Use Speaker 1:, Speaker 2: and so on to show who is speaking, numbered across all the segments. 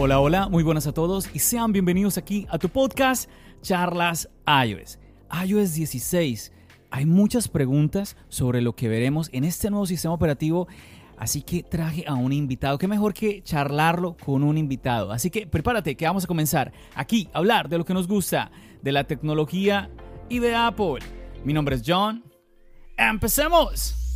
Speaker 1: Hola, hola, muy buenas a todos y sean bienvenidos aquí a tu podcast Charlas iOS. iOS 16. Hay muchas preguntas sobre lo que veremos en este nuevo sistema operativo, así que traje a un invitado. Qué mejor que charlarlo con un invitado. Así que prepárate que vamos a comenzar aquí a hablar de lo que nos gusta, de la tecnología y de Apple. Mi nombre es John. ¡Empecemos!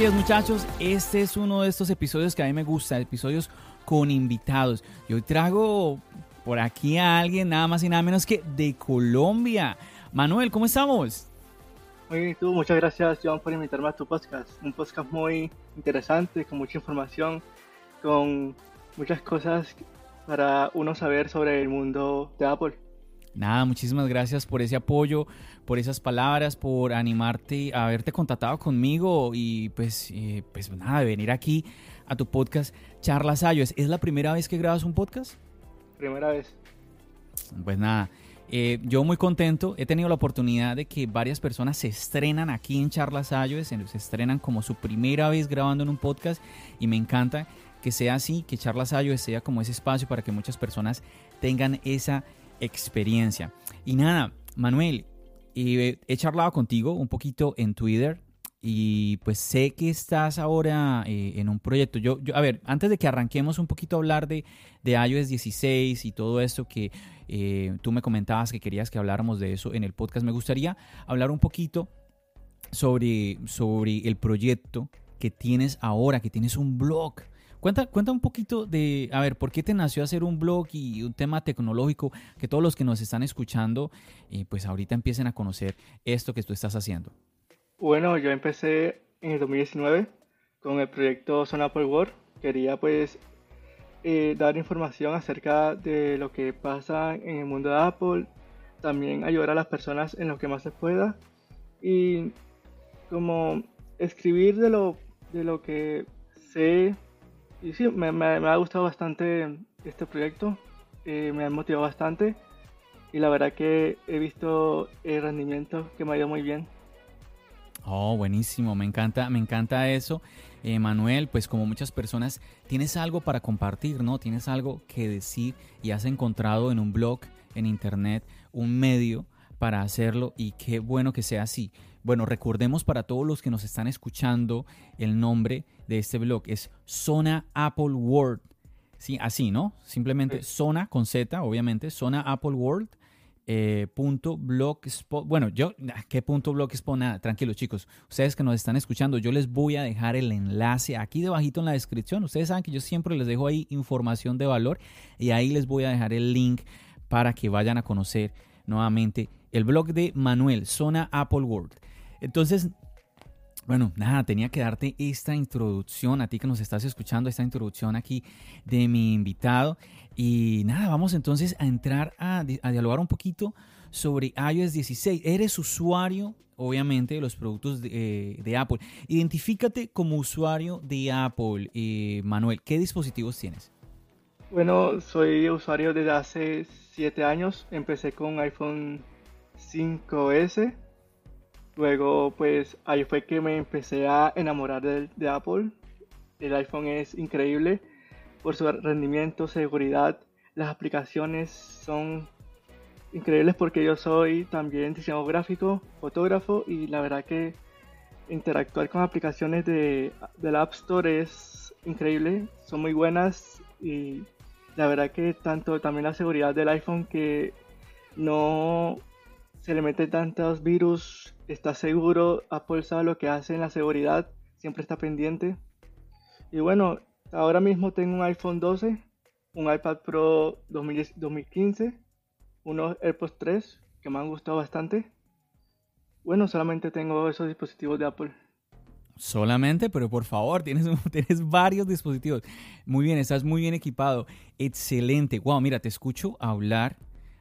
Speaker 1: Así es muchachos, este es uno de estos episodios que a mí me gusta, episodios con invitados. Y hoy traigo por aquí a alguien nada más y nada menos que de Colombia. Manuel, ¿cómo estamos?
Speaker 2: Muy bien, tú, muchas gracias John por invitarme a tu podcast. Un podcast muy interesante, con mucha información, con muchas cosas para uno saber sobre el mundo de Apple.
Speaker 1: Nada, muchísimas gracias por ese apoyo, por esas palabras, por animarte a haberte contactado conmigo y pues, eh, pues nada, de venir aquí a tu podcast Charlas Ayos. ¿Es la primera vez que grabas un podcast?
Speaker 2: Primera vez.
Speaker 1: Pues nada, eh, yo muy contento. He tenido la oportunidad de que varias personas se estrenan aquí en Charlas Ayos, se estrenan como su primera vez grabando en un podcast y me encanta que sea así, que Charlas Ayos sea como ese espacio para que muchas personas tengan esa experiencia. Y nada, Manuel, he charlado contigo un poquito en Twitter y pues sé que estás ahora eh, en un proyecto. Yo, yo, a ver, antes de que arranquemos un poquito a hablar de, de iOS 16 y todo esto que eh, tú me comentabas que querías que habláramos de eso en el podcast, me gustaría hablar un poquito sobre, sobre el proyecto que tienes ahora, que tienes un blog. Cuenta, cuenta un poquito de, a ver, ¿por qué te nació hacer un blog y un tema tecnológico que todos los que nos están escuchando, eh, pues ahorita empiecen a conocer esto que tú estás haciendo?
Speaker 2: Bueno, yo empecé en el 2019 con el proyecto Son Apple World. Quería pues eh, dar información acerca de lo que pasa en el mundo de Apple, también ayudar a las personas en lo que más se pueda y como escribir de lo, de lo que sé y sí, me, ha gustado bastante este proyecto, eh, me ha motivado bastante y la verdad que he visto el rendimiento que me ha ido muy bien.
Speaker 1: Oh, buenísimo, me encanta, me encanta eso. Eh, Manuel, pues como muchas personas, tienes algo para compartir, ¿no? Tienes algo que decir y has encontrado en un blog, en internet, un medio para hacerlo y qué bueno que sea así. Bueno, recordemos para todos los que nos están escuchando el nombre de este blog es Zona Apple World. Sí, así, ¿no? Simplemente Zona con Z, obviamente, Zona Apple World. Eh, punto blogspot. Bueno, yo, ah, ¿qué punto blogspot? Nada, tranquilos chicos. Ustedes que nos están escuchando, yo les voy a dejar el enlace aquí debajito en la descripción. Ustedes saben que yo siempre les dejo ahí información de valor y ahí les voy a dejar el link para que vayan a conocer nuevamente el blog de Manuel, Zona Apple World. Entonces, bueno, nada, tenía que darte esta introducción a ti que nos estás escuchando, esta introducción aquí de mi invitado. Y nada, vamos entonces a entrar a, dialogar un poquito sobre iOS 16. Eres usuario, obviamente, de los productos de, eh, Apple. Identifícate como usuario de Apple, eh, Manuel. ¿Qué dispositivos tienes?
Speaker 2: Bueno, soy usuario desde hace 7 años. Empecé con iPhone 5S Luego, pues ahí fue que me empecé a enamorar de, Apple. El iPhone es increíble por su rendimiento, seguridad. Las aplicaciones son increíbles porque yo soy también diseñador gráfico, fotógrafo y la verdad que interactuar con aplicaciones de, del App Store es increíble. Son muy buenas y la verdad que tanto también la seguridad del iPhone que no se le mete tantos virus está seguro, Apple sabe lo que hace en la seguridad, siempre está pendiente. Y bueno, ahora mismo tengo un iPhone 12, un iPad Pro 2015, unos AirPods 3 que me han gustado bastante. Bueno, solamente tengo esos dispositivos de Apple.
Speaker 1: Solamente, pero por favor, tienes, tienes varios dispositivos. Muy bien, estás muy bien equipado. Excelente. Wow, mira, te escucho hablar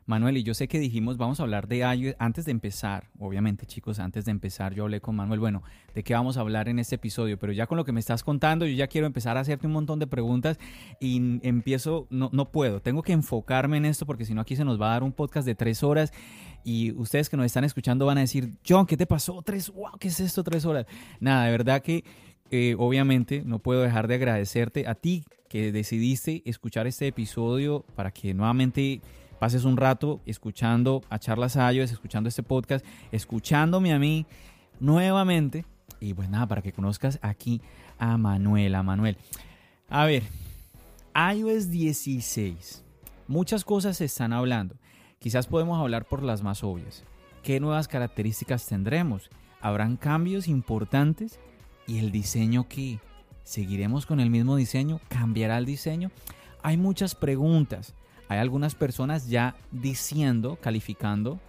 Speaker 1: Manuel, y yo sé que dijimos, vamos a hablar de iOS antes de empezar, obviamente chicos, antes de empezar yo hablé con Manuel, bueno, de qué vamos a hablar en este episodio, pero ya con lo que me estás contando, yo ya quiero empezar a hacerte un montón de preguntas y empiezo, no, no puedo, tengo que enfocarme en esto porque si no aquí se nos va a dar un podcast de tres horas y ustedes que nos están escuchando van a decir, John, ¿qué te pasó? Tres, wow, ¿qué es esto? Tres horas. Nada, de verdad que eh, obviamente no puedo dejar de agradecerte a ti que decidiste escuchar este episodio para que nuevamente pases un rato escuchando a Charlas Ayos, escuchando este podcast, escuchándome a mí nuevamente. Y pues nada, para que conozcas aquí a Manuel, a Manuel. A ver, iOS 16. Muchas cosas se están hablando. Quizás podemos hablar por las más obvias. ¿Qué nuevas características tendremos? ¿Habrán cambios importantes? ¿Y el diseño qué? ¿Seguiremos con el mismo diseño? ¿Cambiará el diseño? Hay muchas preguntas. Hay algunas personas ya diciendo, calificando,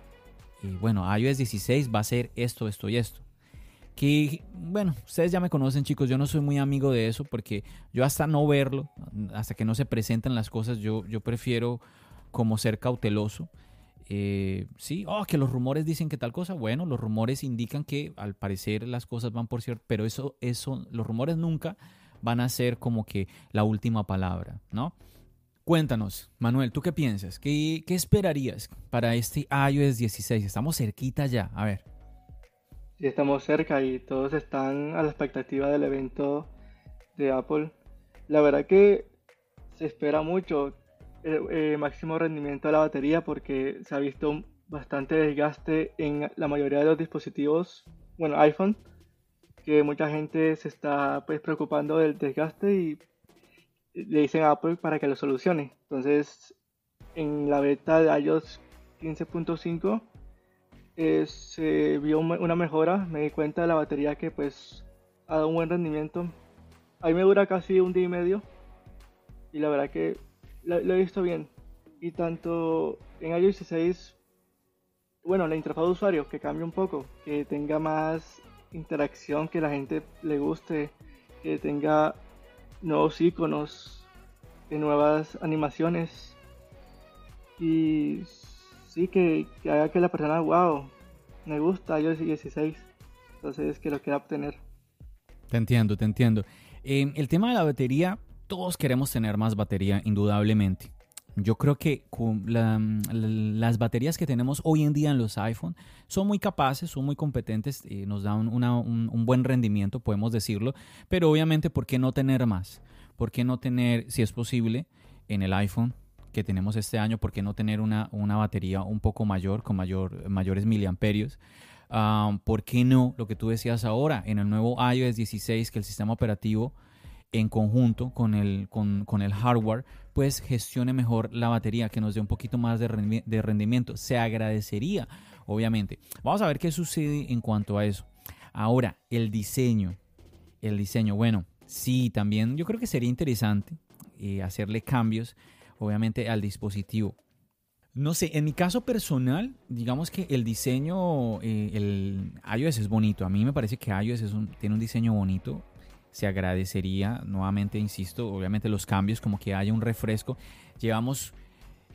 Speaker 1: eh, bueno, iOS 16 va a ser esto, esto y esto. Que, bueno, ustedes ya me conocen chicos, yo no soy muy amigo de eso porque yo hasta no verlo, hasta que no se presentan las cosas, yo, yo prefiero como ser cauteloso. Eh, sí, oh, que los rumores dicen que tal cosa. Bueno, los rumores indican que al parecer las cosas van por cierto, pero eso, eso, los rumores nunca van a ser como que la última palabra, ¿no? Cuéntanos, Manuel, ¿tú qué piensas? ¿Qué, ¿Qué, esperarías para este iOS 16? Estamos cerquita ya, a ver.
Speaker 2: Sí, estamos cerca y todos están a la expectativa del evento de Apple. La verdad que se espera mucho el, eh, máximo rendimiento de la batería porque se ha visto bastante desgaste en la mayoría de los dispositivos, bueno, iPhone, que mucha gente se está pues preocupando del desgaste y le dicen a Apple para que lo solucione. Entonces, en la beta de iOS 15.5 eh, se vio una mejora, me di cuenta de la batería que pues ha dado un buen rendimiento. A mí me dura casi un día y medio y la verdad que lo, he visto bien. Y tanto en iOS 16, bueno, la interfaz de usuario que cambie un poco, que tenga más interacción, que la gente le guste, que tenga nuevos iconos, de nuevas animaciones. Y sí, que, haga que la persona, wow, me gusta iOS 16. Entonces, que lo quiera obtener.
Speaker 1: Te entiendo, te entiendo. El tema de la batería, todos queremos tener más batería, indudablemente. Yo creo que las baterías que tenemos hoy en día en los iPhone son muy capaces, son muy competentes, y nos dan un, buen rendimiento, podemos decirlo, pero obviamente, ¿por qué no tener más? ¿Por qué no tener, si es posible, en el iPhone que tenemos este año, por qué no tener una, una batería un poco mayor, con mayor, mayores miliamperios? Ah, ¿Por qué no, lo que tú decías ahora, en el nuevo iOS 16, que el sistema operativo en conjunto con, el hardware, pues gestione mejor la batería, que nos dé un poquito más de, rendimiento. Se agradecería, obviamente. Vamos a ver qué sucede en cuanto a eso. Ahora, el diseño. El diseño, bueno, sí, también yo creo que sería interesante eh, hacerle cambios, obviamente, al dispositivo. No sé, en mi caso personal, digamos que el diseño, eh, el iOS es bonito. A mí me parece que iOS es tiene un diseño bonito se agradecería, nuevamente insisto, obviamente los cambios, como que haya un refresco. Llevamos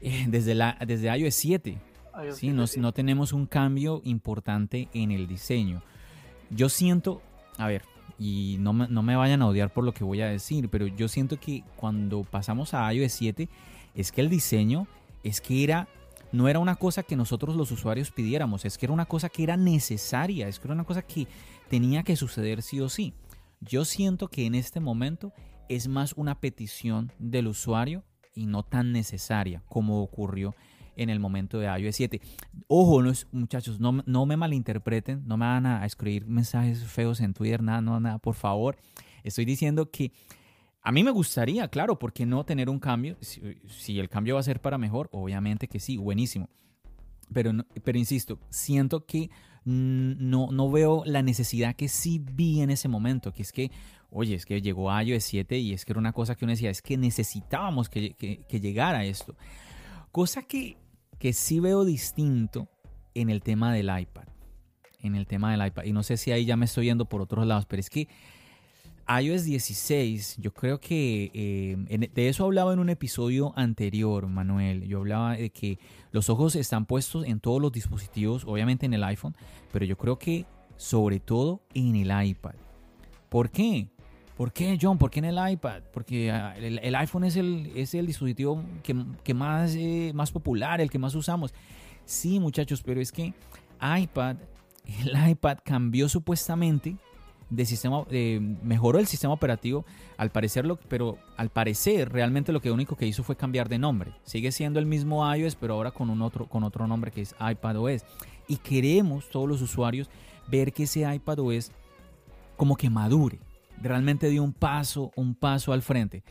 Speaker 1: eh, desde, la, desde iOS 7, ¿sí? No, no tenemos un cambio importante en el diseño. Yo siento, a ver, y no me, no me vayan a odiar por lo que voy a decir, pero yo siento que cuando pasamos a iOS 7 es que el diseño es que era no era una cosa que nosotros los usuarios pidiéramos, es que era una cosa que era necesaria, es que era una cosa que tenía que suceder sí o sí. Yo siento que en este momento es más una petición del usuario y no tan necesaria como ocurrió en el momento de iOS 7. Ojo, muchachos, no, no, me malinterpreten, no me van a escribir mensajes feos en Twitter, nada, no, nada, por favor. Estoy diciendo que a mí me gustaría, claro, ¿por qué no tener un cambio? Si, si el cambio va a ser para mejor, obviamente que sí, buenísimo. Pero, pero insisto, siento que no, no veo la necesidad que sí vi en ese momento, que es que, oye, es que llegó iOS 7 y es que era una cosa que uno decía, es que necesitábamos que, que, llegara esto. Cosa que, que sí veo distinto en el tema del iPad. En el tema del iPad. Y no sé si ahí ya me estoy yendo por otros lados, pero es que iOS 16, yo creo que eh, de eso hablaba en un episodio anterior, Manuel. Yo hablaba de que los ojos están puestos en todos los dispositivos, obviamente en el iPhone, pero yo creo que sobre todo en el iPad. ¿Por qué? ¿Por qué, John? ¿Por qué en el iPad? Porque ah, el, iPhone es el, es el dispositivo que, más, eh, más popular, el que más usamos. Sí, muchachos, pero es que iPad, el iPad cambió supuestamente de sistema, eh, mejoró el sistema operativo, al parecer, pero al parecer realmente lo que único que hizo fue cambiar de nombre. Sigue siendo el mismo iOS, pero ahora con un otro, con otro nombre que es iPadOS. Y queremos todos los usuarios ver que ese iPadOS como que madure, realmente dio un paso, un paso al frente.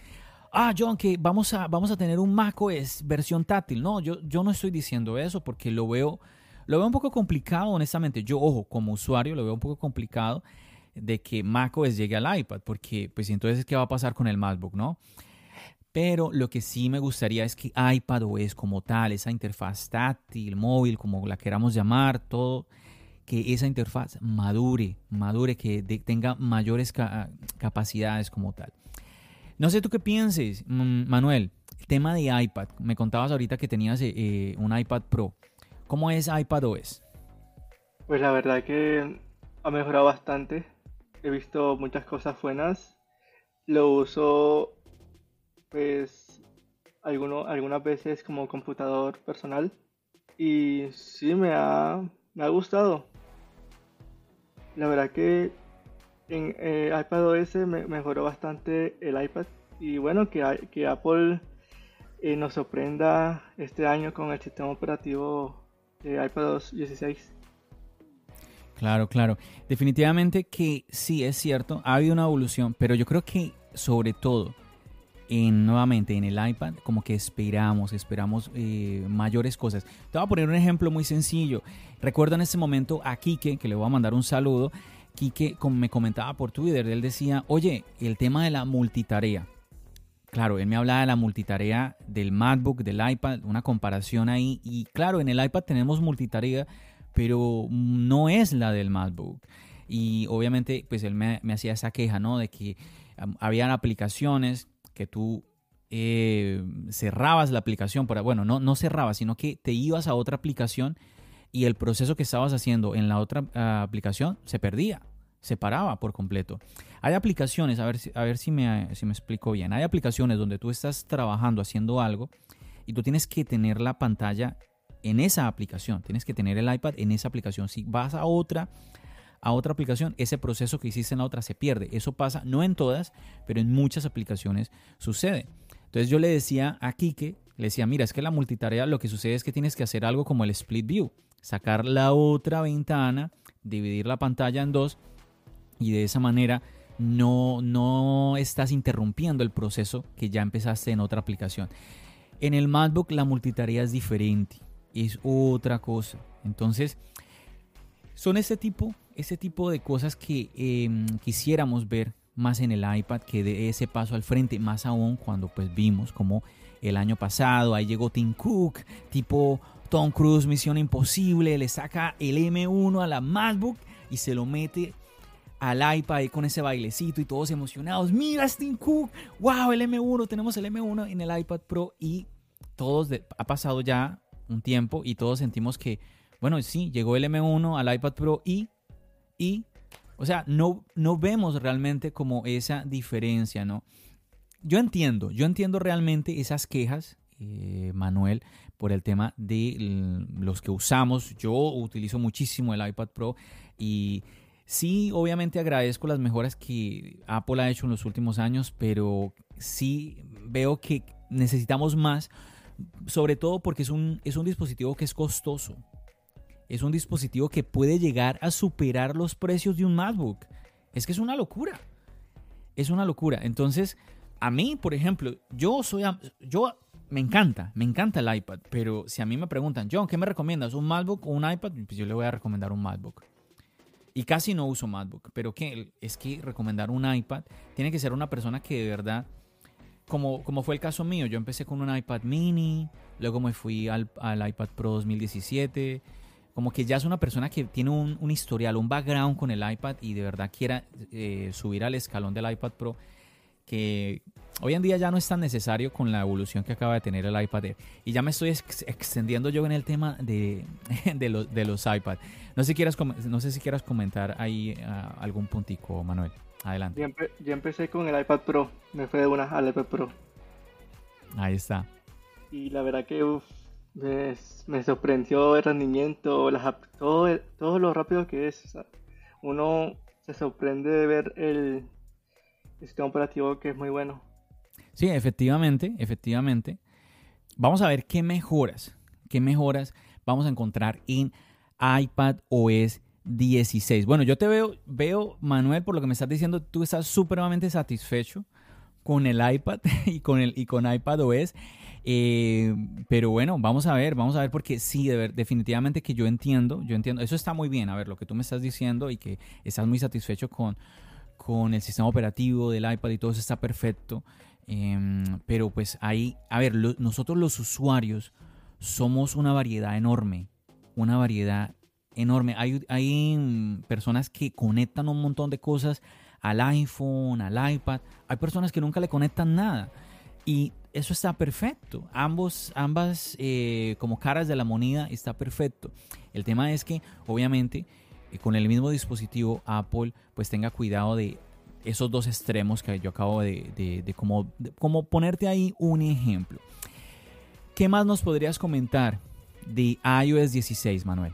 Speaker 1: Ah, John, que vamos a, vamos a tener un macOS versión táctil. No, yo, yo no estoy diciendo eso porque lo veo, lo veo un poco complicado, honestamente. Yo, ojo, como usuario, lo veo un poco complicado de que macOS llegue al iPad, porque pues entonces, ¿qué va a pasar con el MacBook, no? Pero lo que sí me gustaría es que iPadOS como tal, esa interfaz táctil, móvil, como la queramos llamar, todo, que esa interfaz madure, madure, que tenga mayores capacidades como tal. No sé tú qué pienses, Manuel, el tema de iPad. Me contabas ahorita que tenías eh, un iPad Pro. ¿Cómo es iPadOS?
Speaker 2: Pues la verdad que ha mejorado bastante he visto muchas cosas buenas. Lo uso pues alguno, algunas veces como computador personal y sí me ha, me ha gustado. La verdad que en eh, iPadOS me mejoró bastante el iPad y bueno que, Apple eh, nos sorprenda este año con el sistema operativo de iPadOS 16.
Speaker 1: Claro, claro. Definitivamente que sí, es cierto, ha habido una evolución, pero yo creo que sobre todo, en, nuevamente en el iPad, como que esperamos, esperamos eh, mayores cosas. Te voy a poner un ejemplo muy sencillo. Recuerdo en ese momento a Kike, que le voy a mandar un saludo. Kike me comentaba por Twitter, él decía, oye, el tema de la multitarea. Claro, él me hablaba de la multitarea del MacBook, del iPad, una comparación ahí. Y claro, en el iPad tenemos multitarea, pero no es la del MacBook. Y obviamente, pues él me, hacía esa queja, ¿no? De que habían aplicaciones que tú eh, cerrabas la aplicación, para, bueno, no, no cerrabas, sino que te ibas a otra aplicación y el proceso que estabas haciendo en la otra ah, aplicación se perdía, se paraba por completo. Hay aplicaciones, a ver, si, a ver si, me, si me explico bien, hay aplicaciones donde tú estás trabajando, haciendo algo y tú tienes que tener la pantalla en esa aplicación. Tienes que tener el iPad en esa aplicación. Si vas a otra, a otra aplicación, ese proceso que hiciste en la otra se pierde. Eso pasa no en todas, pero en muchas aplicaciones sucede. Entonces yo le decía a Kike, le decía, mira, es que la multitarea lo que sucede es que tienes que hacer algo como el split view, sacar la otra ventana, dividir la pantalla en dos y de esa manera no, no estás interrumpiendo el proceso que ya empezaste en otra aplicación. En el MacBook la multitarea es diferente es otra cosa. Entonces, son ese tipo, ese tipo de cosas que em, quisiéramos ver más en el iPad, que de ese paso al frente, más aún cuando pues vimos como el año pasado, ahí llegó Tim Cook, tipo Tom Cruise, Misión Imposible, le saca el M1 a la MacBook y se lo mete al iPad con ese bailecito y todos emocionados. Mira, Tim Cook, wow, el M1, tenemos el M1 en el iPad Pro y todos, ha pasado ya un tiempo y todos sentimos que, bueno, sí, llegó el M1 al iPad Pro y, y, o sea, no, no vemos realmente como esa diferencia, ¿no? Yo entiendo, yo entiendo realmente esas quejas, eh, Manuel, por el tema de los que usamos. Yo utilizo muchísimo el iPad Pro y sí, obviamente agradezco las mejoras que Apple ha hecho en los últimos años, pero sí veo que necesitamos más sobre todo porque es un, es un dispositivo que es costoso. Es un dispositivo que puede llegar a superar los precios de un MacBook. Es que es una locura. Es una locura. Entonces, a mí, por ejemplo, yo soy yo me encanta, me encanta el iPad, pero si a mí me preguntan, John, ¿qué me recomiendas? ¿Un MacBook o un iPad? Pues yo le voy a recomendar un MacBook. Y casi no uso MacBook, pero es que recomendar un iPad tiene que ser una persona que de verdad como, como fue el caso mío, yo empecé con un iPad mini, luego me fui al, iPad Pro 2017, como que ya es una persona que tiene un, historial, un background con el iPad y de verdad quiera eh, subir al escalón del iPad Pro, que hoy en día ya no es tan necesario con la evolución que acaba de tener el iPad. Y ya me estoy extendiendo yo en el tema de, de, de los iPad. No sé, si quieras, no sé si quieras comentar ahí ah, algún puntico, Manuel. Adelante.
Speaker 2: Yo, empecé con el iPad Pro, me fue de una al iPad Pro.
Speaker 1: Ahí está.
Speaker 2: Y la verdad que me, sorprendió el rendimiento, todo, todo lo rápido que es. uno se sorprende de ver el sistema operativo que es muy bueno.
Speaker 1: Sí, efectivamente, efectivamente. Vamos a ver qué mejoras, qué mejoras vamos a encontrar en iPad OS 16. Bueno, yo te veo, veo, Manuel, por lo que me estás diciendo, tú estás supremamente satisfecho con el iPad y con el y con iPad OS. Eh, pero bueno, vamos a ver, vamos a ver, porque sí, definitivamente que yo entiendo, yo entiendo, eso está muy bien, a ver, lo que tú me estás diciendo y que estás muy satisfecho con, con el sistema operativo del iPad y todo eso está perfecto. Em, pero pues ahí, a ver, nosotros los usuarios somos una variedad enorme, una variedad enorme. Hay, hay mm, personas que conectan un montón de cosas al iPhone, al iPad. Hay personas que nunca le conectan nada. Y eso está perfecto. Ambos, ambas eh, como caras de la moneda está perfecto. El tema es que obviamente eh, con el mismo dispositivo Apple pues tenga cuidado de esos dos extremos que yo acabo de, de, como, como ponerte ahí un ejemplo. ¿Qué más nos podrías comentar de iOS 16, Manuel?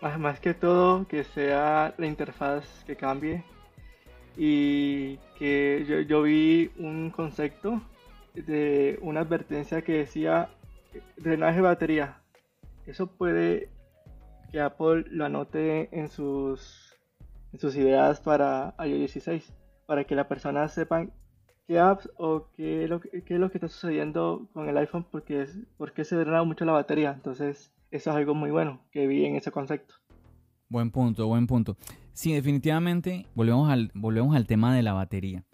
Speaker 2: Más que todo que sea la interfaz que cambie y que yo, yo vi un concepto de una advertencia que decía drenaje de batería. Eso puede que Apple lo anote en sus, en sus ideas para iOS 16, para que la persona sepan qué apps o qué lo, qué es lo que está sucediendo con el iPhone porque, es, porque se drena mucho la batería. Entonces, eso es algo muy bueno que vi en ese concepto.
Speaker 1: Buen punto, buen punto. Sí, definitivamente volvemos al, volvemos al tema de la batería.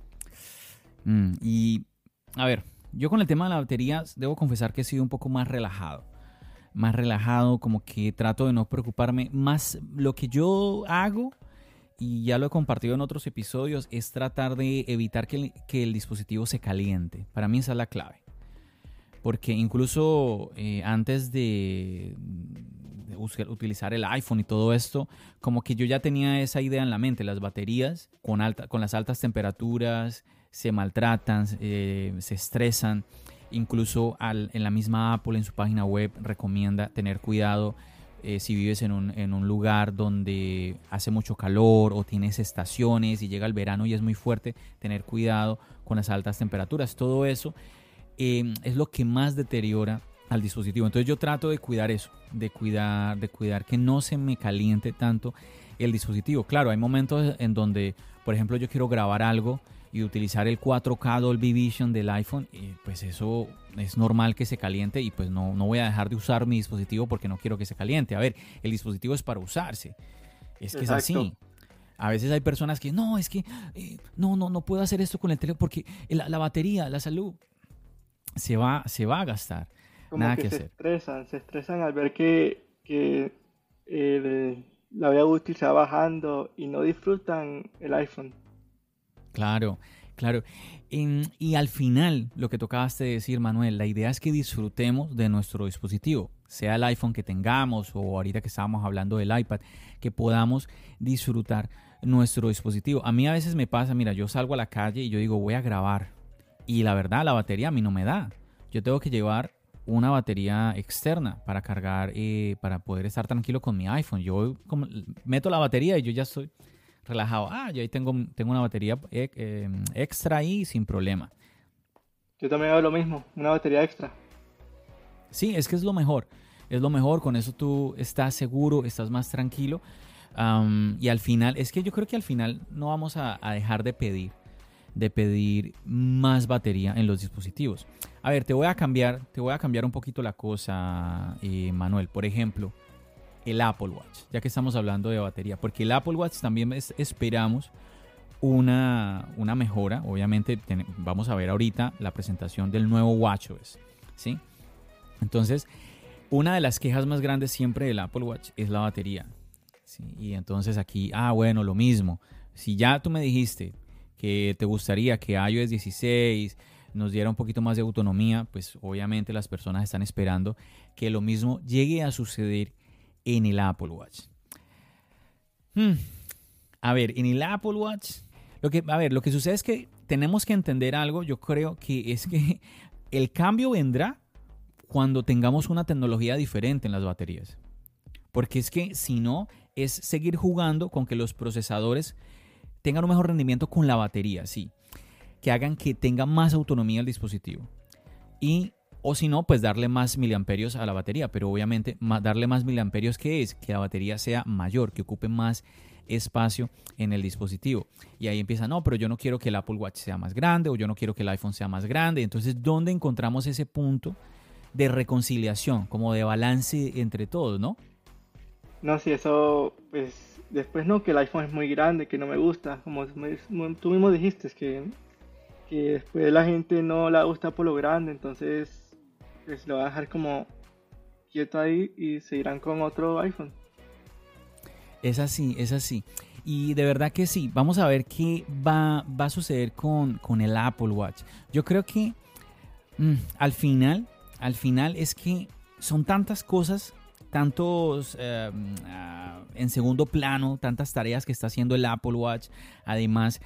Speaker 1: Mm, y, a ver, yo con el tema de la batería debo confesar que he sido un poco más relajado. Más relajado, como que trato de no preocuparme. Más lo que yo hago, y ya lo he compartido en otros episodios, es tratar de evitar que el, dispositivo se caliente. Para mí esa es la clave. Porque incluso eh, antes de, utilizar el iPhone y todo esto, como que yo ya tenía esa idea en la mente, las baterías con, alta, con las altas temperaturas se maltratan, eh, se estresan, incluso en la misma Apple en su página web recomienda tener cuidado eh, si vives en un, en un, lugar donde hace mucho calor o tienes estaciones y llega el verano y es muy fuerte, tener cuidado con las altas temperaturas. Todo eso eh, es lo que más deteriora al dispositivo. Entonces yo trato de cuidar eso, de cuidar, de cuidar que no se me caliente tanto el dispositivo. Claro, hay momentos en donde, por ejemplo, yo quiero grabar algo y utilizar el 4K Dolby Vision del iPhone, y pues eso es normal que se caliente y pues no, no voy a dejar de usar mi dispositivo porque no quiero que se caliente. A ver, el dispositivo es para usarse. Es que es así. A veces hay personas que no, es que eh, no, no, no puedo hacer esto con el teléfono porque la, la batería, la salud se va, se va a gastar
Speaker 2: como que, se estresan, se estresan al ver que, que la vida útil se va bajando y no disfrutan el iPhone.
Speaker 1: Claro, claro. y al final, lo que tocaste decir, Manuel, la idea es que disfrutemos de nuestro dispositivo, sea el iPhone que tengamos o ahorita que estábamos hablando del iPad, que podamos disfrutar nuestro dispositivo. A mí a veces me pasa, mira, yo salgo a la calle y yo digo, voy a grabar. Y la verdad, la batería a mí no me da. Yo tengo que llevar una batería externa para cargar, y eh, para poder estar tranquilo con mi iPhone. Yo meto la batería y yo ya estoy relajado. Ah, yo ahí tengo, tengo una batería eh, em, extra ahí sin problema.
Speaker 2: Yo también hago lo mismo, una batería extra.
Speaker 1: Sí, es que es lo mejor. Es lo mejor, con eso tú estás seguro, estás más tranquilo. y al final, es que yo creo que al final no vamos a dejar de pedir de pedir más batería en los dispositivos. A ver, te voy a cambiar, te voy a cambiar un poquito la cosa, eh, Manuel. Por ejemplo, el Apple Watch, ya que estamos hablando de batería, porque el Apple Watch también esperamos una, una mejora. Obviamente vamos a ver ahorita la presentación del nuevo WatchOS, ¿sí? Entonces, Una de las quejas más grandes siempre del Apple Watch es la batería. Y entonces aquí, ah, bueno, lo mismo. Si ya tú me dijiste que te gustaría que iOS 16 nos diera un poquito más de autonomía, pues obviamente las personas están esperando que lo mismo llegue a suceder en el Apple Watch. Hmm. A ver, en el Apple Watch, lo que, a ver, lo que sucede es que tenemos que entender algo, yo creo que es que el cambio vendrá cuando tengamos una tecnología diferente en las baterías. Porque es que si no, es seguir jugando con que los procesadores tengan un mejor rendimiento con la batería, sí. Que hagan que tenga más autonomía el dispositivo. Y, o si no, pues darle más miliamperios a la batería. Pero obviamente, darle más miliamperios, ¿qué es? Que la batería sea mayor, que ocupe más espacio en el dispositivo. Y ahí empieza, no, pero yo no quiero que el Apple Watch sea más grande o yo no quiero que el iPhone sea más grande. Entonces, ¿dónde encontramos ese punto de reconciliación, como de balance entre todos, no?
Speaker 2: No, si eso, pues después no, que el iPhone es muy grande, que no me gusta, como tú mismo dijiste, que, que después la gente no la gusta por lo grande, entonces pues lo va a dejar como quieto ahí y se irán con otro iPhone.
Speaker 1: Es así, es así. Y de verdad que sí, vamos a ver qué va, va a suceder con, con, el Apple Watch. Yo creo que mm, al final, al final es que son tantas cosas, tantos eh, ah, en segundo plano, tantas tareas que está haciendo el Apple Watch. Además,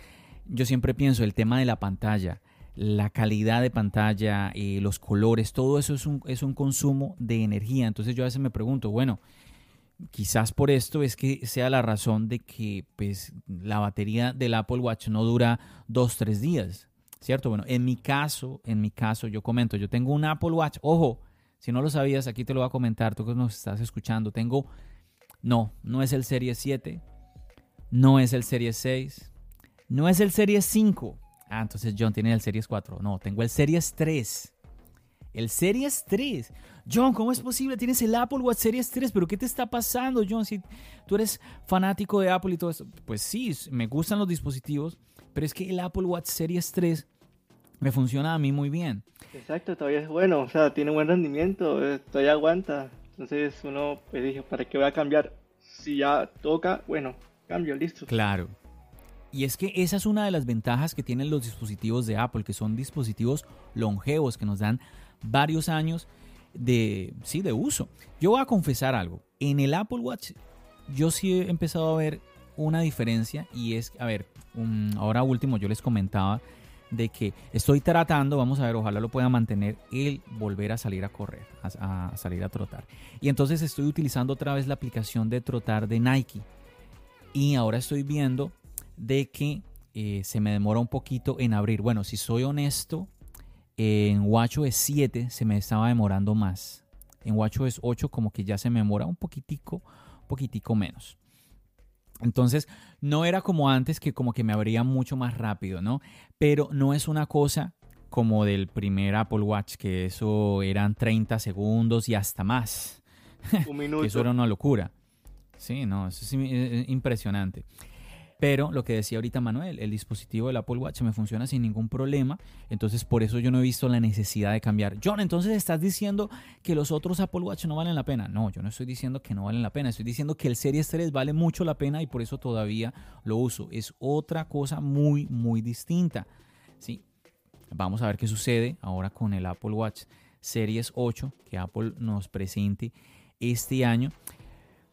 Speaker 1: yo siempre pienso el tema de la pantalla la calidad de pantalla, eh, los colores, todo eso es un, es un consumo de energía. Entonces yo a veces me pregunto, bueno, quizás por esto es que sea la razón de que pues, la batería del Apple Watch no dura dos, tres días, ¿cierto? Bueno, en mi caso, en mi caso, yo comento, yo tengo un Apple Watch, ojo, si no lo sabías, aquí te lo voy a comentar, tú que nos estás escuchando, tengo, no, no es el Series 7, no es el Series 6, no es el Series 5, ah, entonces John tiene el Series 4, no, tengo el Series 3, el Series 3. John, ¿cómo es posible? Tienes el Apple Watch Series 3, pero ¿qué te está pasando, John? Si tú eres fanático de Apple y todo eso. Pues sí, me gustan los dispositivos, pero es que el Apple Watch Series 3 me funciona a mí muy bien.
Speaker 2: Exacto, todavía es bueno, o sea, tiene buen rendimiento, eh, todavía aguanta. Entonces uno pues dije, ¿para qué voy a cambiar? Si ya toca, bueno, cambio, listo.
Speaker 1: Claro. Y es que esa es una de las ventajas que tienen los dispositivos de Apple, que son dispositivos longevos, que nos dan varios años de, sí, de uso. Yo voy a confesar algo. En el Apple Watch yo sí he empezado a ver una diferencia y es, a ver, ahora último yo les comentaba de que estoy tratando, vamos a ver, ojalá lo pueda mantener, el volver a salir a correr, a, salir a trotar. Y entonces estoy utilizando otra vez la aplicación de trotar de Nike. Y ahora estoy viendo de que eh, se me demora un poquito en abrir. Bueno, si soy honesto, en WatchOS 7 se me estaba demorando más. En WatchOS 8 como que ya se me demora un poquitico, un poquitico menos. Entonces, no era como antes que como que me abría mucho más rápido, ¿no? Pero no es una cosa como del primer Apple Watch, que eso eran 30 segundos y hasta más. Un minuto. eso era una locura. Sí, no, eso es impresionante. Pero lo que decía ahorita Manuel, el dispositivo del Apple Watch me funciona sin ningún problema. Entonces por eso yo no he visto la necesidad de cambiar. John, entonces estás diciendo que los otros Apple Watch no valen la pena. No, yo no estoy diciendo que no valen la pena. Estoy diciendo que el Series 3 vale mucho la pena y por eso todavía lo uso. Es otra cosa muy, muy distinta. Sí. Vamos a ver qué sucede ahora con el Apple Watch Series 8 que Apple nos presente este año.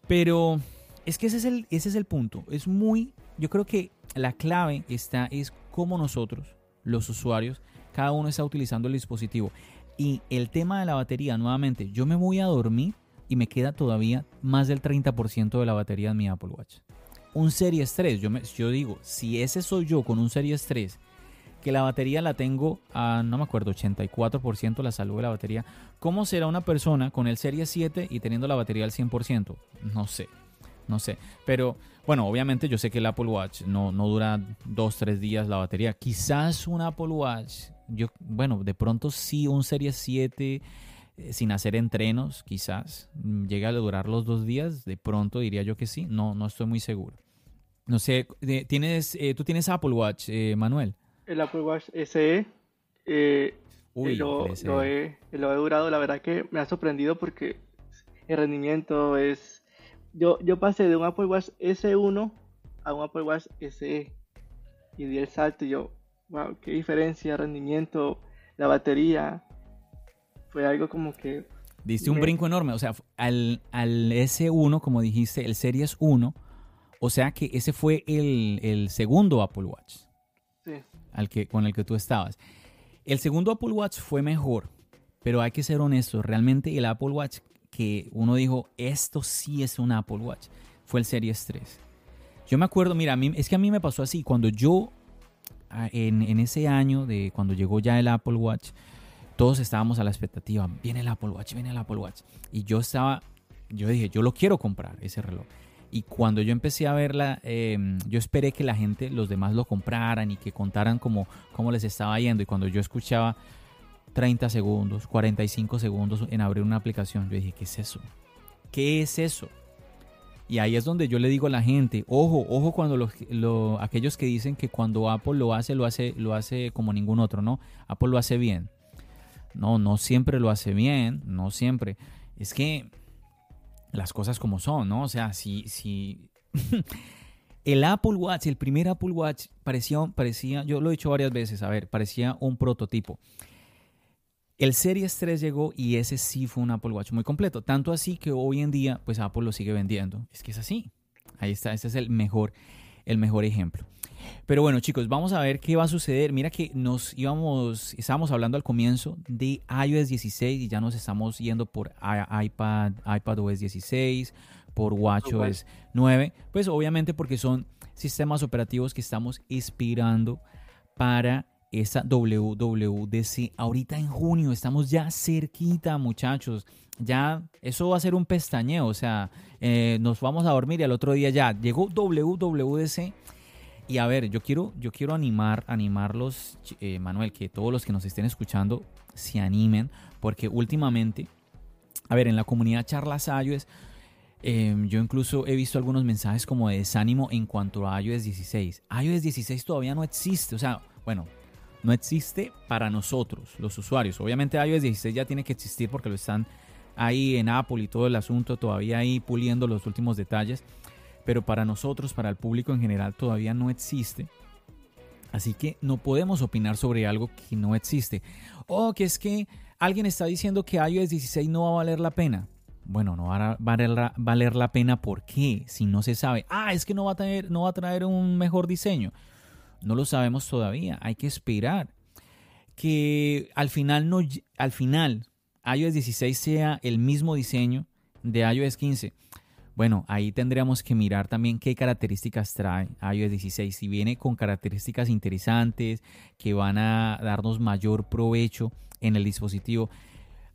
Speaker 1: Pero es que ese es el, ese es el punto. Es muy yo creo que la clave está es cómo nosotros, los usuarios, cada uno está utilizando el dispositivo. Y el tema de la batería, nuevamente, yo me voy a dormir y me queda todavía más del 30% de la batería en mi Apple Watch. Un Series 3, yo, me, yo digo, si ese soy yo con un Series 3, que la batería la tengo a, no me acuerdo, 84% la salud de la batería, ¿cómo será una persona con el Series 7 y teniendo la batería al 100%? No sé, no sé. Pero bueno, obviamente yo sé que el Apple Watch no, no dura dos, tres días la batería. Quizás un Apple Watch, yo, bueno, de pronto sí, un Series 7 eh, sin hacer entrenos, quizás mm, llegue a durar los dos días. De pronto diría yo que sí. No, no estoy muy seguro. No sé, ¿tienes, eh, ¿tú tienes Apple Watch, eh, Manuel?
Speaker 2: El Apple Watch SE. Uy, lo, lo, he, lo he durado, la verdad que me ha sorprendido porque el rendimiento es... Yo, yo pasé de un Apple Watch S1 a un Apple Watch SE y di el salto y yo, wow, qué diferencia, rendimiento, la batería. Fue algo como que...
Speaker 1: Diste un brinco enorme, o sea, al, al S1, como dijiste, el Series 1, o sea que ese fue el, el segundo Apple Watch.
Speaker 2: Sí.
Speaker 1: Al que, con el que tú estabas. El segundo Apple Watch fue mejor, pero hay que ser honestos, realmente el Apple Watch que uno dijo, esto sí es un Apple Watch, fue el Series 3. Yo me acuerdo, mira, a mí, es que a mí me pasó así, cuando yo, en, en ese año de cuando llegó ya el Apple Watch, todos estábamos a la expectativa, viene el Apple Watch, viene el Apple Watch. Y yo estaba, yo dije, yo lo quiero comprar, ese reloj. Y cuando yo empecé a verla, em, yo esperé que la gente, los demás lo compraran y que contaran cómo, cómo les estaba yendo. Y cuando yo escuchaba 30 segundos, 45 segundos en abrir una aplicación, yo dije, ¿qué es eso? ¿Qué es eso? Y ahí es donde yo le digo a la gente, ojo, ojo cuando los, aquellos que dicen que cuando Apple lo hace, lo hace, lo hace como ningún otro, ¿no? Apple lo hace bien. No, no siempre lo hace bien, no siempre. Es que las cosas como son, ¿no? O sea, si, si el Apple Watch, el primer Apple Watch parecía, parecía, yo lo he dicho varias veces, a ver, parecía un prototipo. El Series 3 llegó y ese sí fue un Apple Watch muy completo, tanto así que hoy en día pues Apple lo sigue vendiendo. Es que es así. Ahí está, este es el mejor el mejor ejemplo. Pero bueno, chicos, vamos a ver qué va a suceder. Mira que nos íbamos, estábamos hablando al comienzo de iOS 16 y ya nos estamos yendo por iPad, iPadOS 16, por WatchOS 9. Pues obviamente porque son sistemas operativos que estamos inspirando para esa WWDC. Ahorita en junio estamos ya cerquita, muchachos. Ya eso va a ser un pestañeo. O sea, eh, nos vamos a dormir y al otro día ya llegó WWDC. Y a ver, yo quiero, yo quiero animar, animarlos, eh, Manuel, que todos los que nos estén escuchando se animen, porque últimamente, a ver, en la comunidad Charlas iOS, em, yo incluso he visto algunos mensajes como de desánimo en cuanto a iOS 16. iOS 16 todavía no existe, o sea, bueno, no existe para nosotros, los usuarios. Obviamente iOS 16 ya tiene que existir porque lo están ahí en Apple y todo el asunto, todavía ahí puliendo los últimos detalles, pero para nosotros, para el público en general, todavía no existe. Así que no podemos opinar sobre algo que no existe. O que es que alguien está diciendo que iOS 16 no va a valer la pena. Bueno, no va a valer, la pena ¿por qué? Si no se sabe. Ah, es que no va a no va a traer un mejor diseño. No lo sabemos todavía, hay que esperar que al final no al final iOS 16 sea el mismo diseño de iOS 15. Bueno, ahí tendríamos que mirar también qué características trae iOS 16. Si viene con características interesantes que van a darnos mayor provecho en el dispositivo.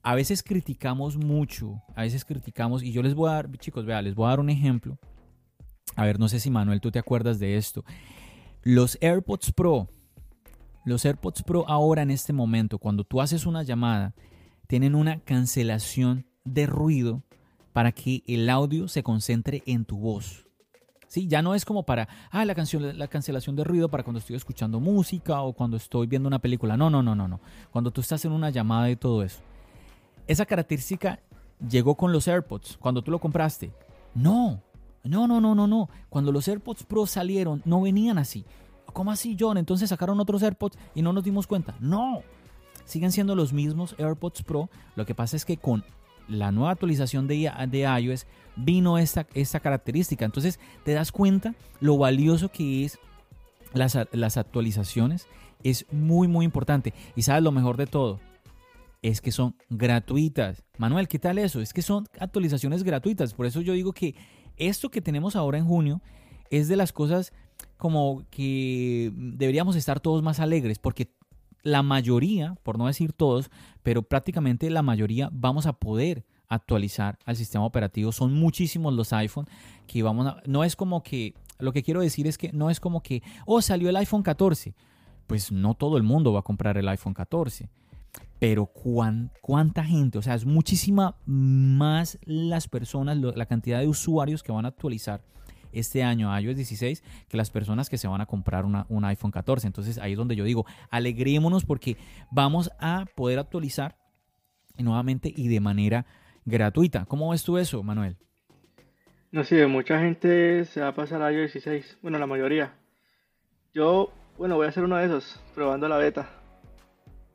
Speaker 1: A veces criticamos mucho, a veces criticamos, y yo les voy a dar, chicos, vea, les voy a dar un ejemplo. A ver, no sé si Manuel, tú te acuerdas de esto. Los AirPods Pro, los AirPods Pro ahora en este momento, cuando tú haces una llamada, tienen una cancelación de ruido para que el audio se concentre en tu voz. ¿Sí? Ya no es como para, ah, la, canción, la cancelación de ruido para cuando estoy escuchando música o cuando estoy viendo una película. No, no, no, no, no. Cuando tú estás en una llamada y todo eso. Esa característica llegó con los AirPods cuando tú lo compraste. No, no, no, no, no, no. Cuando los AirPods Pro salieron, no venían así. ¿Cómo así, John? Entonces sacaron otros AirPods y no nos dimos cuenta. No, siguen siendo los mismos AirPods Pro. Lo que pasa es que con la nueva actualización de, de iOS vino esta, esta característica. Entonces te das cuenta lo valioso que es las, las actualizaciones. Es muy, muy importante. Y sabes lo mejor de todo. Es que son gratuitas. Manuel, ¿qué tal eso? Es que son actualizaciones gratuitas. Por eso yo digo que esto que tenemos ahora en junio es de las cosas como que deberíamos estar todos más alegres, porque la mayoría, por no decir todos, pero prácticamente la mayoría vamos a poder actualizar al sistema operativo. Son muchísimos los iPhone que vamos a... No es como que... Lo que quiero decir es que no es como que, oh, salió el iPhone 14. Pues no todo el mundo va a comprar el iPhone 14 pero cuánta gente, o sea, es muchísima más las personas, la cantidad de usuarios que van a actualizar este año a iOS 16 que las personas que se van a comprar un iPhone 14. Entonces ahí es donde yo digo, alegrémonos porque vamos a poder actualizar nuevamente y de manera gratuita. ¿Cómo ves tú eso, Manuel?
Speaker 2: No sé, mucha gente se va a pasar a iOS 16. Bueno, la mayoría. Yo, bueno, voy a hacer uno de esos, probando la beta.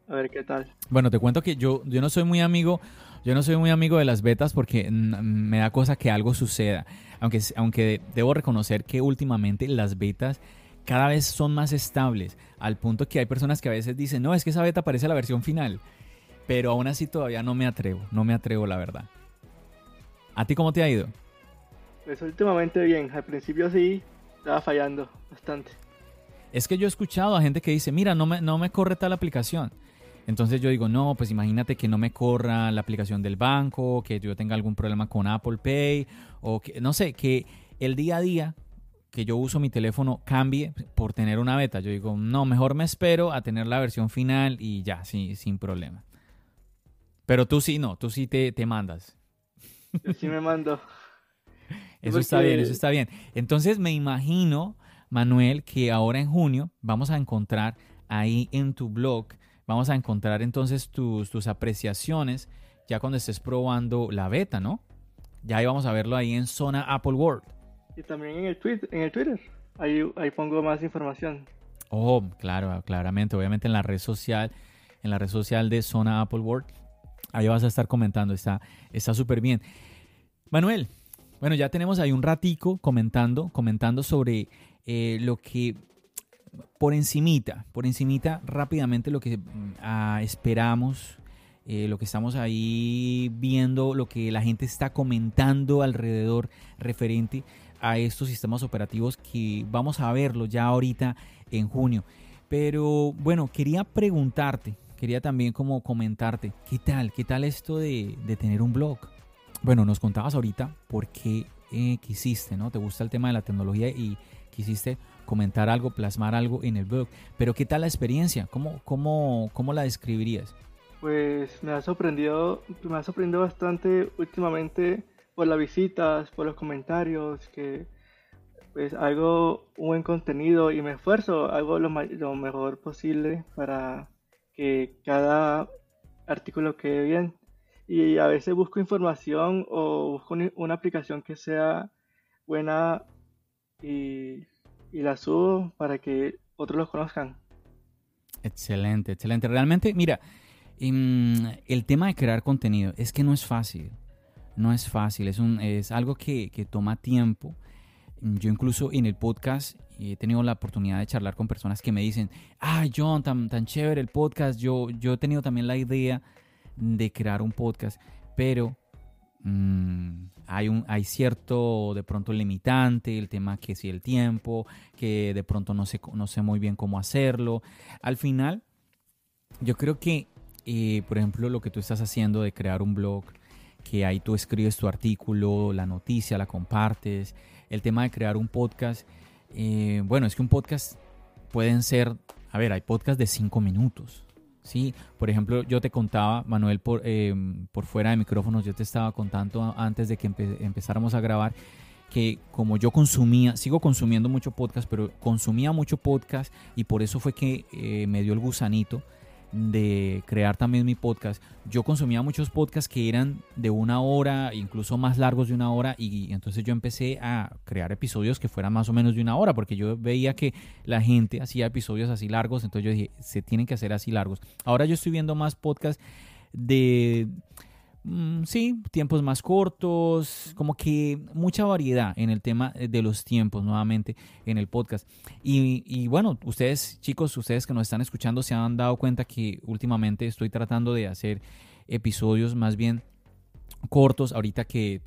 Speaker 2: A ver qué tal.
Speaker 1: Bueno, te cuento que yo, yo no soy muy amigo, yo no soy muy amigo de las betas porque me da cosa que algo suceda. Aunque, aunque debo reconocer que últimamente las betas cada vez son más estables, al punto que hay personas que a veces dicen, no, es que esa beta parece la versión final. Pero aún así todavía no me atrevo, no me atrevo la verdad. ¿A ti cómo te ha ido?
Speaker 2: Pues últimamente bien, al principio sí estaba fallando bastante.
Speaker 1: Es que yo he escuchado a gente que dice, mira, no me, no me corre tal aplicación. Entonces yo digo, no, pues imagínate que no me corra la aplicación del banco, que yo tenga algún problema con Apple Pay, o que, no sé, que el día a día que yo uso mi teléfono cambie por tener una beta. Yo digo, no, mejor me espero a tener la versión final y ya, sí, sin problema. Pero tú sí, no, tú sí te, te mandas.
Speaker 2: Yo sí me mando.
Speaker 1: Eso está bien, eso está bien. Entonces me imagino, Manuel, que ahora en junio vamos a encontrar ahí en tu blog, vamos a encontrar entonces tus, tus apreciaciones ya cuando estés probando la beta, ¿no? Ya ahí vamos a verlo ahí en zona Apple World.
Speaker 2: Y también en el, tweet, en el Twitter, ahí, ahí pongo más información.
Speaker 1: Oh, claro, claramente, obviamente en la red social, en la red social de zona Apple World, ahí vas a estar comentando, está súper bien. Manuel, bueno, ya tenemos ahí un ratico comentando, comentando sobre eh, lo que por encimita, por encimita rápidamente lo que ah, esperamos, eh, lo que estamos ahí viendo, lo que la gente está comentando alrededor referente a estos sistemas operativos que vamos a verlo ya ahorita en junio. Pero bueno, quería preguntarte, quería también como comentarte, ¿qué tal? ¿Qué tal esto de, de tener un blog? Bueno, nos contabas ahorita por qué eh, quisiste, ¿no? Te gusta el tema de la tecnología y quisiste comentar algo, plasmar algo en el blog. Pero ¿qué tal la experiencia? ¿Cómo, cómo, cómo la describirías?
Speaker 2: Pues me ha sorprendido, me ha sorprendido bastante últimamente por las visitas, por los comentarios, que pues hago un buen contenido y me esfuerzo, hago lo, lo mejor posible para que cada artículo quede bien y a veces busco información o busco una aplicación que sea buena y, la subo para que otros los conozcan.
Speaker 1: Excelente, excelente. Realmente, mira, em, el tema de crear contenido es que no es fácil. No es fácil, es, un, es algo que, toma tiempo. Yo incluso en el podcast he tenido la oportunidad de charlar con personas que me dicen, ay John, tan, tan chévere el podcast, yo, yo he tenido también la idea de crear un podcast, pero mm, hay, un, hay cierto de pronto limitante, el tema que si el tiempo, que de pronto no sé, no sé muy bien cómo hacerlo. Al final, yo creo que, eh, por ejemplo, lo que tú estás haciendo de crear un blog, que ahí tú escribes tu artículo, la noticia, la compartes, el tema de crear un podcast, eh, bueno, es que un podcast pueden ser, a ver, hay podcasts de cinco minutos, Sí, por ejemplo, yo te contaba, Manuel, por, eh, por fuera de micrófonos, yo te estaba contando antes de que empezáramos a grabar que como yo consumía, sigo consumiendo mucho podcast, pero consumía mucho podcast y por eso fue que eh, me dio el gusanito de crear también mi podcast, yo consumía muchos podcasts que eran de una hora, incluso más largos de una hora, y entonces yo empecé a crear episodios que fueran más o menos de una hora, porque yo veía que la gente hacía episodios así largos, entonces yo dije, se tienen que hacer así largos. Ahora yo estoy viendo más podcasts de Mm, sí, tiempos más cortos, como que mucha variedad en el tema de los tiempos nuevamente en el podcast. Y, bueno, ustedes chicos, ustedes que nos están escuchando se han dado cuenta que últimamente estoy tratando de hacer episodios más bien cortos, ahorita que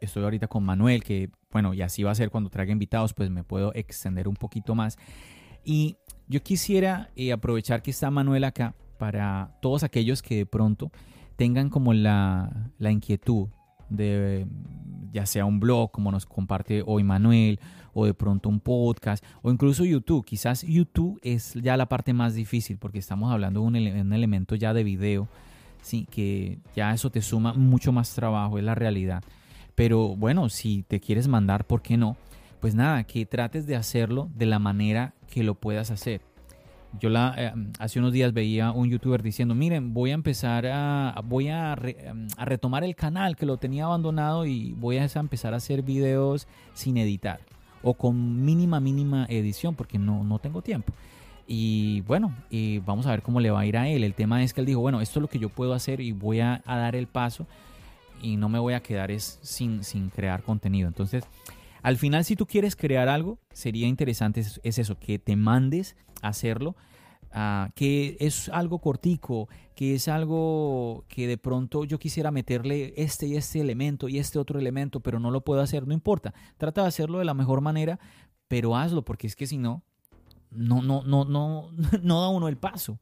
Speaker 1: estoy ahorita con Manuel, que bueno, y así va a ser cuando traiga invitados, pues me puedo extender un poquito más. Y yo quisiera eh, aprovechar que está Manuel acá para todos aquellos que de pronto tengan como la, inquietud de ya sea un blog como nos comparte hoy Manuel o de pronto un podcast o incluso YouTube. Quizás YouTube es ya la parte más difícil porque estamos hablando de un, elemento ya de video, sí, que ya eso te suma mucho más trabajo, es la realidad. Pero bueno, si te quieres mandar, ¿por qué no? Pues nada, que trates de hacerlo de la manera que lo puedas hacer. Yo la, eh, hace unos días veía un youtuber diciendo, miren, voy a empezar a, voy a, a, retomar el canal que lo tenía abandonado y voy a empezar a hacer videos sin editar o con mínima, mínima edición porque no, no tengo tiempo. Y bueno, y vamos a ver cómo le va a ir a él. El tema es que él dijo, bueno, esto es lo que yo puedo hacer y voy a, dar el paso y no me voy a quedar es, sin, sin crear contenido. Entonces, al final, si tú quieres crear algo, sería interesante es, eso, que te mandes a hacerlo, ah, que es algo cortico, que es algo que de pronto yo quisiera meterle este y este elemento y este otro elemento, pero no lo puedo hacer, no importa. Trata de hacerlo de la mejor manera, pero hazlo, porque es que si no, no, no, no, no, no da uno el paso.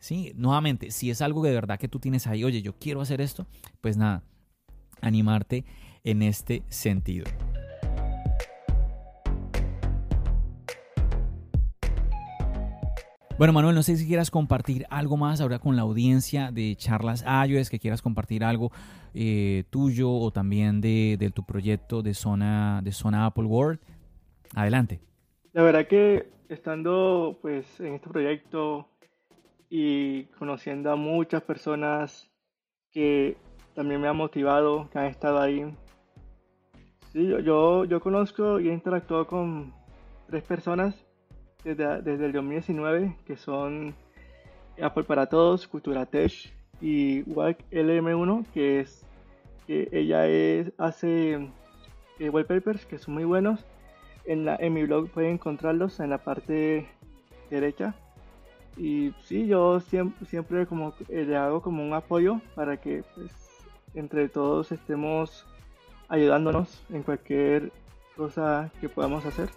Speaker 1: Sí, nuevamente, si es algo de verdad que tú tienes ahí, oye, yo quiero hacer esto, pues nada, animarte en este sentido. Bueno, Manuel, no sé si quieras compartir algo más ahora con la audiencia de Charlas iOS, que quieras compartir algo eh, tuyo o también de, tu proyecto de zona, de zona Apple World. Adelante.
Speaker 2: La verdad que estando pues en este proyecto y conociendo a muchas personas que también me han motivado, que han estado ahí. Sí, yo, yo conozco y he interactuado con tres personas desde, el 2019, que son Apple para Todos, Cultura Tech y WAC LM1, que es que ella es, hace eh, wallpapers que son muy buenos. En, la, en mi blog pueden encontrarlos en la parte derecha. Y sí, yo siempre, siempre como eh, le hago como un apoyo para que pues, entre todos estemos ayudándonos en cualquier cosa que podamos hacer.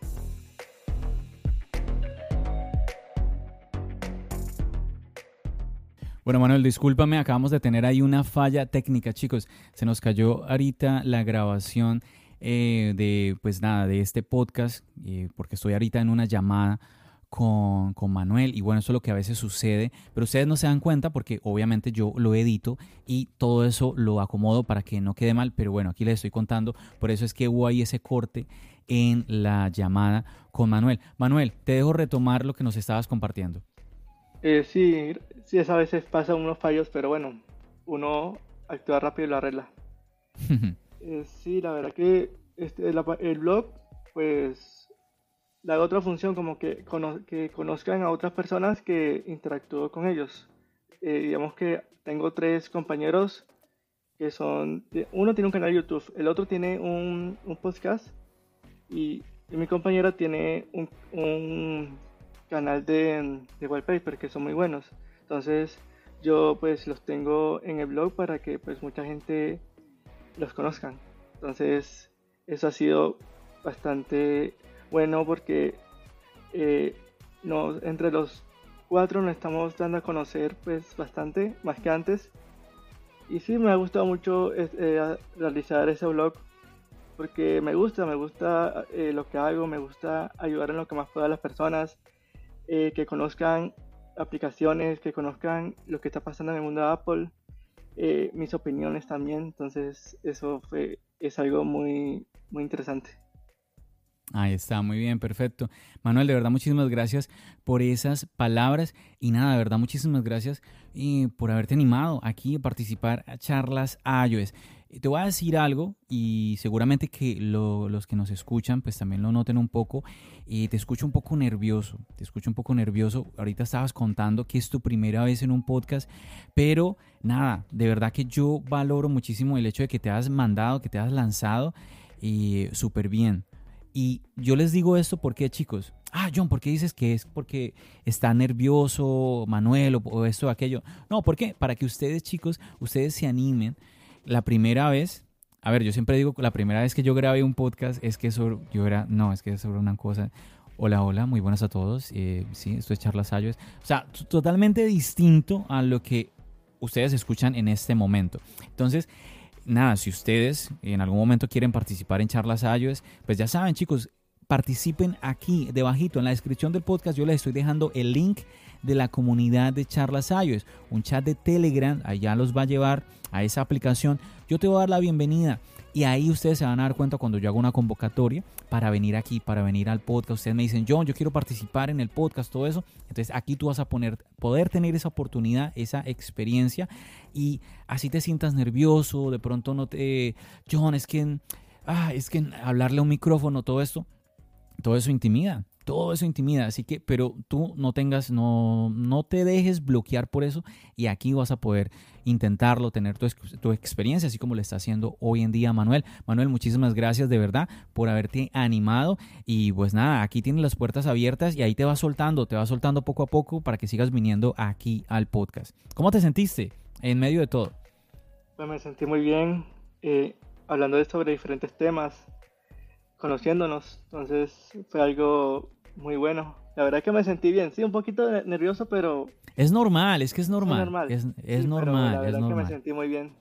Speaker 1: Bueno, Manuel, discúlpame, acabamos de tener ahí una falla técnica, chicos. Se nos cayó ahorita la grabación eh, de, pues nada, de este podcast, eh, porque estoy ahorita en una llamada con, con, Manuel y bueno, eso es lo que a veces sucede, pero ustedes no se dan cuenta porque obviamente yo lo edito y todo eso lo acomodo para que no quede mal, pero bueno, aquí les estoy contando, por eso es que hubo ahí ese corte en la llamada con Manuel. Manuel, te dejo retomar lo que nos estabas compartiendo.
Speaker 2: Eh, sí, sí, a veces pasan unos fallos, pero bueno, uno actúa rápido y lo arregla. Eh, sí, la verdad que este, el, blog, pues, da otra función, como que, que conozcan a otras personas que interactúo con ellos. Eh, digamos que tengo tres compañeros que son, uno tiene un canal de YouTube, el otro tiene un, podcast y, mi compañera tiene un canal de, de que son muy buenos. Entonces yo pues los tengo en el blog para que pues mucha gente los conozcan. Entonces eso ha sido bastante bueno porque eh, entre los cuatro nos estamos dando a conocer pues bastante más que antes. Y sí, me ha gustado mucho eh, realizar ese blog porque me gusta, me gusta eh, lo que hago, me gusta ayudar en lo que más pueda a las personas, eh, que conozcan aplicaciones, que conozcan lo que está pasando en el mundo de Apple, eh, mis opiniones también. Entonces, eso fue, es algo muy, muy interesante.
Speaker 1: Ahí está, muy bien, perfecto. Manuel, de verdad, muchísimas gracias por esas palabras. Y nada, de verdad, muchísimas gracias y por haberte animado aquí a participar a charlas iOS. Te voy a decir algo y seguramente que los que nos escuchan pues también lo noten un poco. y te escucho un poco nervioso, te escucho un poco nervioso. Ahorita estabas contando que es tu primera vez en un podcast, pero nada, de verdad que yo valoro muchísimo el hecho de que te has mandado, que te has lanzado y súper bien. Y yo les digo esto porque, chicos, ah, John, ¿por qué dices que es porque está nervioso Manuel o, esto o aquello? No, ¿por qué? Para que ustedes, chicos, ustedes se animen la primera vez, a ver, yo siempre digo, la primera vez que yo grabé un podcast es que sobre, yo era, no, es que es sobre una cosa. Hola, hola, muy buenas a todos. Eh, sí, esto es Charlas Ayos. O sea, totalmente distinto a lo que ustedes escuchan en este momento. Entonces, nada, si ustedes en algún momento quieren participar en Charlas Ayos, pues ya saben, chicos, participen aquí, debajito, en la descripción del podcast, yo les estoy dejando el link de la comunidad de Charlas iOS, un chat de Telegram, allá los va a llevar a esa aplicación. Yo te voy a dar la bienvenida Y ahí ustedes se van a dar cuenta cuando yo hago una convocatoria para venir aquí, para venir al podcast. Ustedes me dicen, John, yo quiero participar en el podcast, todo eso. Entonces aquí tú vas a poner, poder tener esa oportunidad, esa experiencia y así te sientas nervioso, de pronto no te, John, es que, ah, es que hablarle a un micrófono, todo esto, todo eso intimida todo eso intimida, así que, pero tú no tengas, no, no te dejes bloquear por eso y aquí vas a poder intentarlo, tener tu, tu, experiencia, así como lo está haciendo hoy en día Manuel. Manuel, muchísimas gracias de verdad por haberte animado y pues nada, aquí tienes las puertas abiertas y ahí te vas soltando, te vas soltando poco a poco para que sigas viniendo aquí al podcast. ¿Cómo te sentiste en medio de todo?
Speaker 2: Pues me sentí muy bien eh, hablando de sobre diferentes temas conociéndonos. Entonces fue algo muy bueno. La verdad que me sentí bien. Sí, un poquito nervioso, pero...
Speaker 1: Es normal, es que es normal. Es normal. Es, normal.
Speaker 2: la verdad
Speaker 1: es
Speaker 2: que me sentí muy bien.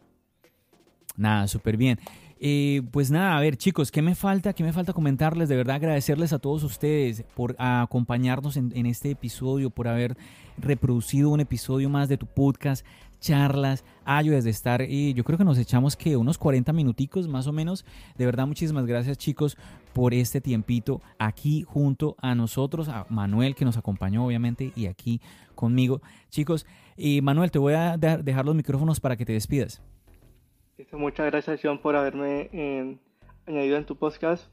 Speaker 1: Nada, súper bien. Eh, pues nada, a ver chicos, ¿qué me falta? ¿Qué me falta comentarles? De verdad agradecerles a todos ustedes por acompañarnos en, en este episodio, por haber reproducido un episodio más de tu podcast charlas, ayudas de estar y yo creo que nos echamos que unos 40 minuticos más o menos. De verdad, muchísimas gracias chicos por este tiempito aquí junto a nosotros, a Manuel que nos acompañó obviamente y aquí conmigo. Chicos, y Manuel, te voy a dejar los micrófonos para que te despidas.
Speaker 2: Muchas gracias por haberme eh, añadido en tu podcast.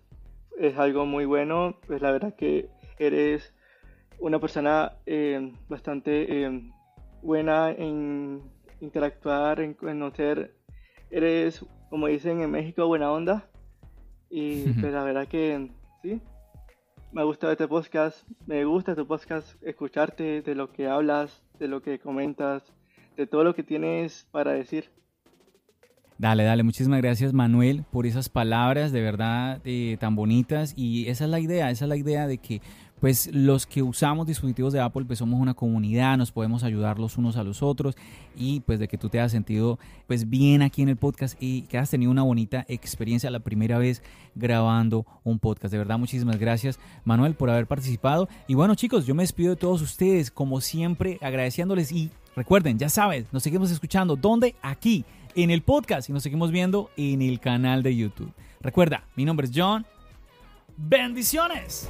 Speaker 2: Es algo muy bueno, pues la verdad que eres una persona eh, bastante eh, buena en interactuar, en conocer. Eres, como dicen en México, buena onda. Y pues la verdad que sí, me ha gustado este podcast. Me gusta tu podcast, escucharte de lo que hablas, de lo que comentas, de todo lo que tienes para decir.
Speaker 1: Dale, dale, muchísimas gracias Manuel por esas palabras de verdad eh, tan bonitas y esa es la idea, esa es la idea de que pues los que usamos dispositivos de Apple pues somos una comunidad, nos podemos ayudar los unos a los otros y pues de que tú te has sentido pues bien aquí en el podcast y que has tenido una bonita experiencia la primera vez grabando un podcast. De verdad muchísimas gracias Manuel por haber participado y bueno chicos yo me despido de todos ustedes como siempre agradeciéndoles y recuerden ya sabes nos seguimos escuchando ¿dónde? Aquí en el podcast y nos seguimos viendo en el canal de YouTube. Recuerda mi nombre es John. Bendiciones.